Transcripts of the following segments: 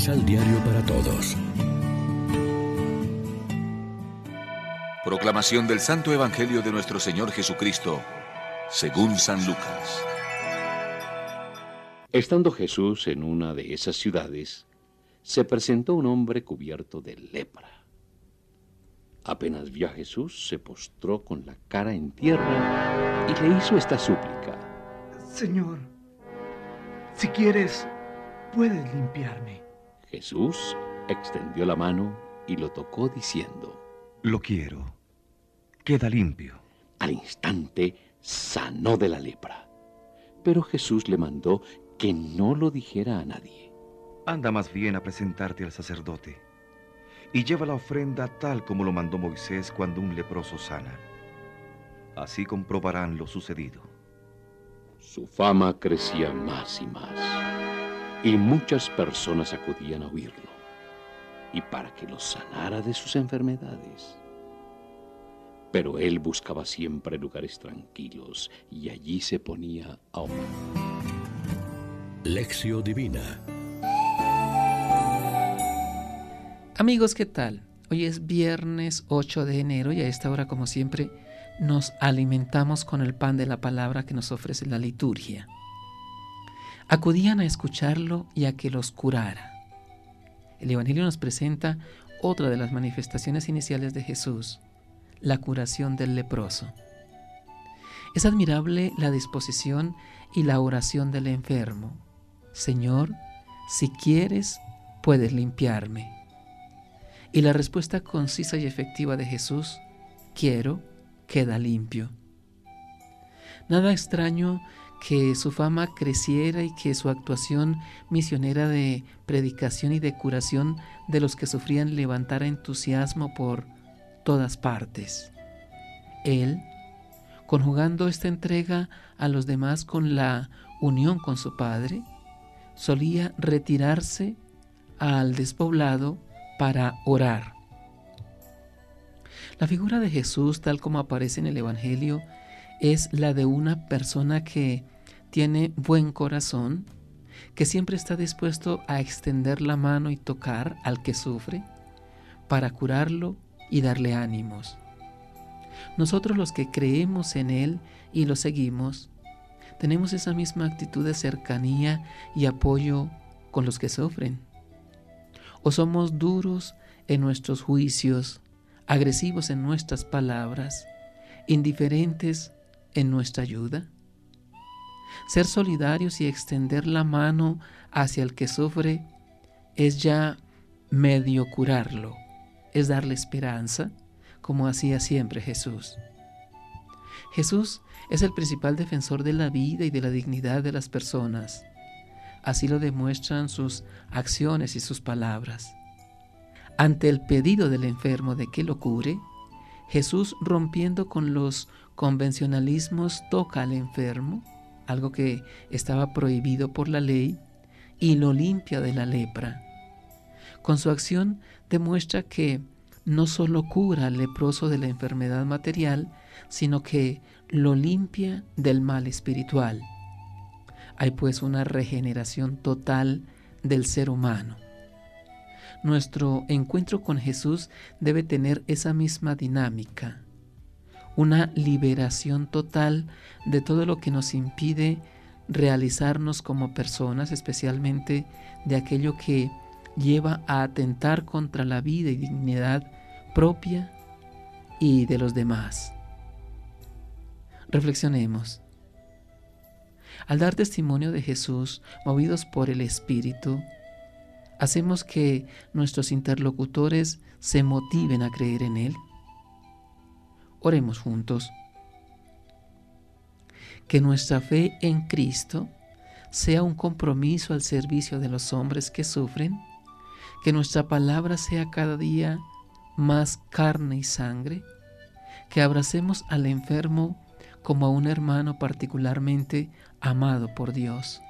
Misal Diario para Todos. Proclamación del Santo Evangelio de nuestro Señor Jesucristo, según San Lucas. Estando Jesús en una de esas ciudades, se presentó un hombre cubierto de lepra. Apenas vio a Jesús, se postró con la cara en tierra y le hizo esta súplica. Señor, si quieres, puedes limpiarme. Jesús extendió la mano y lo tocó diciendo, Lo quiero. Queda limpio. Al instante sanó de la lepra. Pero Jesús le mandó que no lo dijera a nadie. Anda más bien a presentarte al sacerdote y lleva la ofrenda tal como lo mandó Moisés cuando un leproso sana. Así comprobarán lo sucedido. Su fama crecía más y más, y muchas personas acudían a oírlo, y para que los sanara de sus enfermedades. Pero él buscaba siempre lugares tranquilos, y allí se ponía a orar. Lección Divina Amigos, ¿qué tal? Hoy es viernes 8 de enero y a esta hora, como siempre, nos alimentamos con el pan de la palabra que nos ofrece la liturgia. Acudían a escucharlo y a que los curara. El Evangelio nos presenta otra de las manifestaciones iniciales de Jesús, la curación del leproso. Es admirable la disposición y la oración del enfermo. Señor, si quieres, puedes limpiarme. Y la respuesta concisa y efectiva de Jesús, quiero, queda limpio. Nada extraño que su fama creciera y que su actuación misionera de predicación y de curación de los que sufrían levantara entusiasmo por todas partes. Él, conjugando esta entrega a los demás con la unión con su Padre, solía retirarse al despoblado para orar. La figura de Jesús, tal como aparece en el Evangelio, es la de una persona que tiene buen corazón, que siempre está dispuesto a extender la mano y tocar al que sufre para curarlo y darle ánimos. Nosotros los que creemos en Él y lo seguimos, tenemos esa misma actitud de cercanía y apoyo con los que sufren o somos duros en nuestros juicios, agresivos en nuestras palabras, indiferentes en nuestra ayuda? Ser solidarios y extender la mano hacia el que sufre es ya medio curarlo, es darle esperanza, como hacía siempre Jesús. Jesús es el principal defensor de la vida y de la dignidad de las personas. Así lo demuestran sus acciones y sus palabras. Ante el pedido del enfermo de que lo cure, Jesús rompiendo con los convencionalismos toca al enfermo, algo que estaba prohibido por la ley, y lo limpia de la lepra. Con su acción demuestra que no solo cura al leproso de la enfermedad material, sino que lo limpia del mal espiritual. Hay pues una regeneración total del ser humano. Nuestro encuentro con Jesús debe tener esa misma dinámica, una liberación total de todo lo que nos impide realizarnos como personas, especialmente de aquello que lleva a atentar contra la vida y dignidad propia y de los demás. Reflexionemos. Al dar testimonio de Jesús, movidos por el Espíritu, hacemos que nuestros interlocutores se motiven a creer en Él. Oremos juntos. Que nuestra fe en Cristo sea un compromiso al servicio de los hombres que sufren, que nuestra palabra sea cada día más carne y sangre, que abracemos al enfermo como a un hermano particularmente amado por Dios.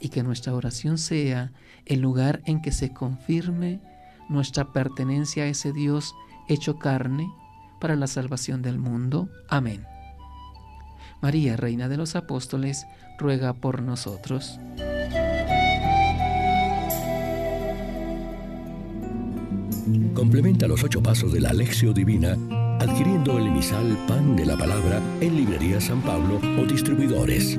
Y que nuestra oración sea el lugar en que se confirme nuestra pertenencia a ese Dios hecho carne para la salvación del mundo. Amén. María, Reina de los Apóstoles, ruega por nosotros. Complementa los ocho pasos de la Alexio Divina adquiriendo el emisal Pan de la Palabra en Librería San Pablo o distribuidores.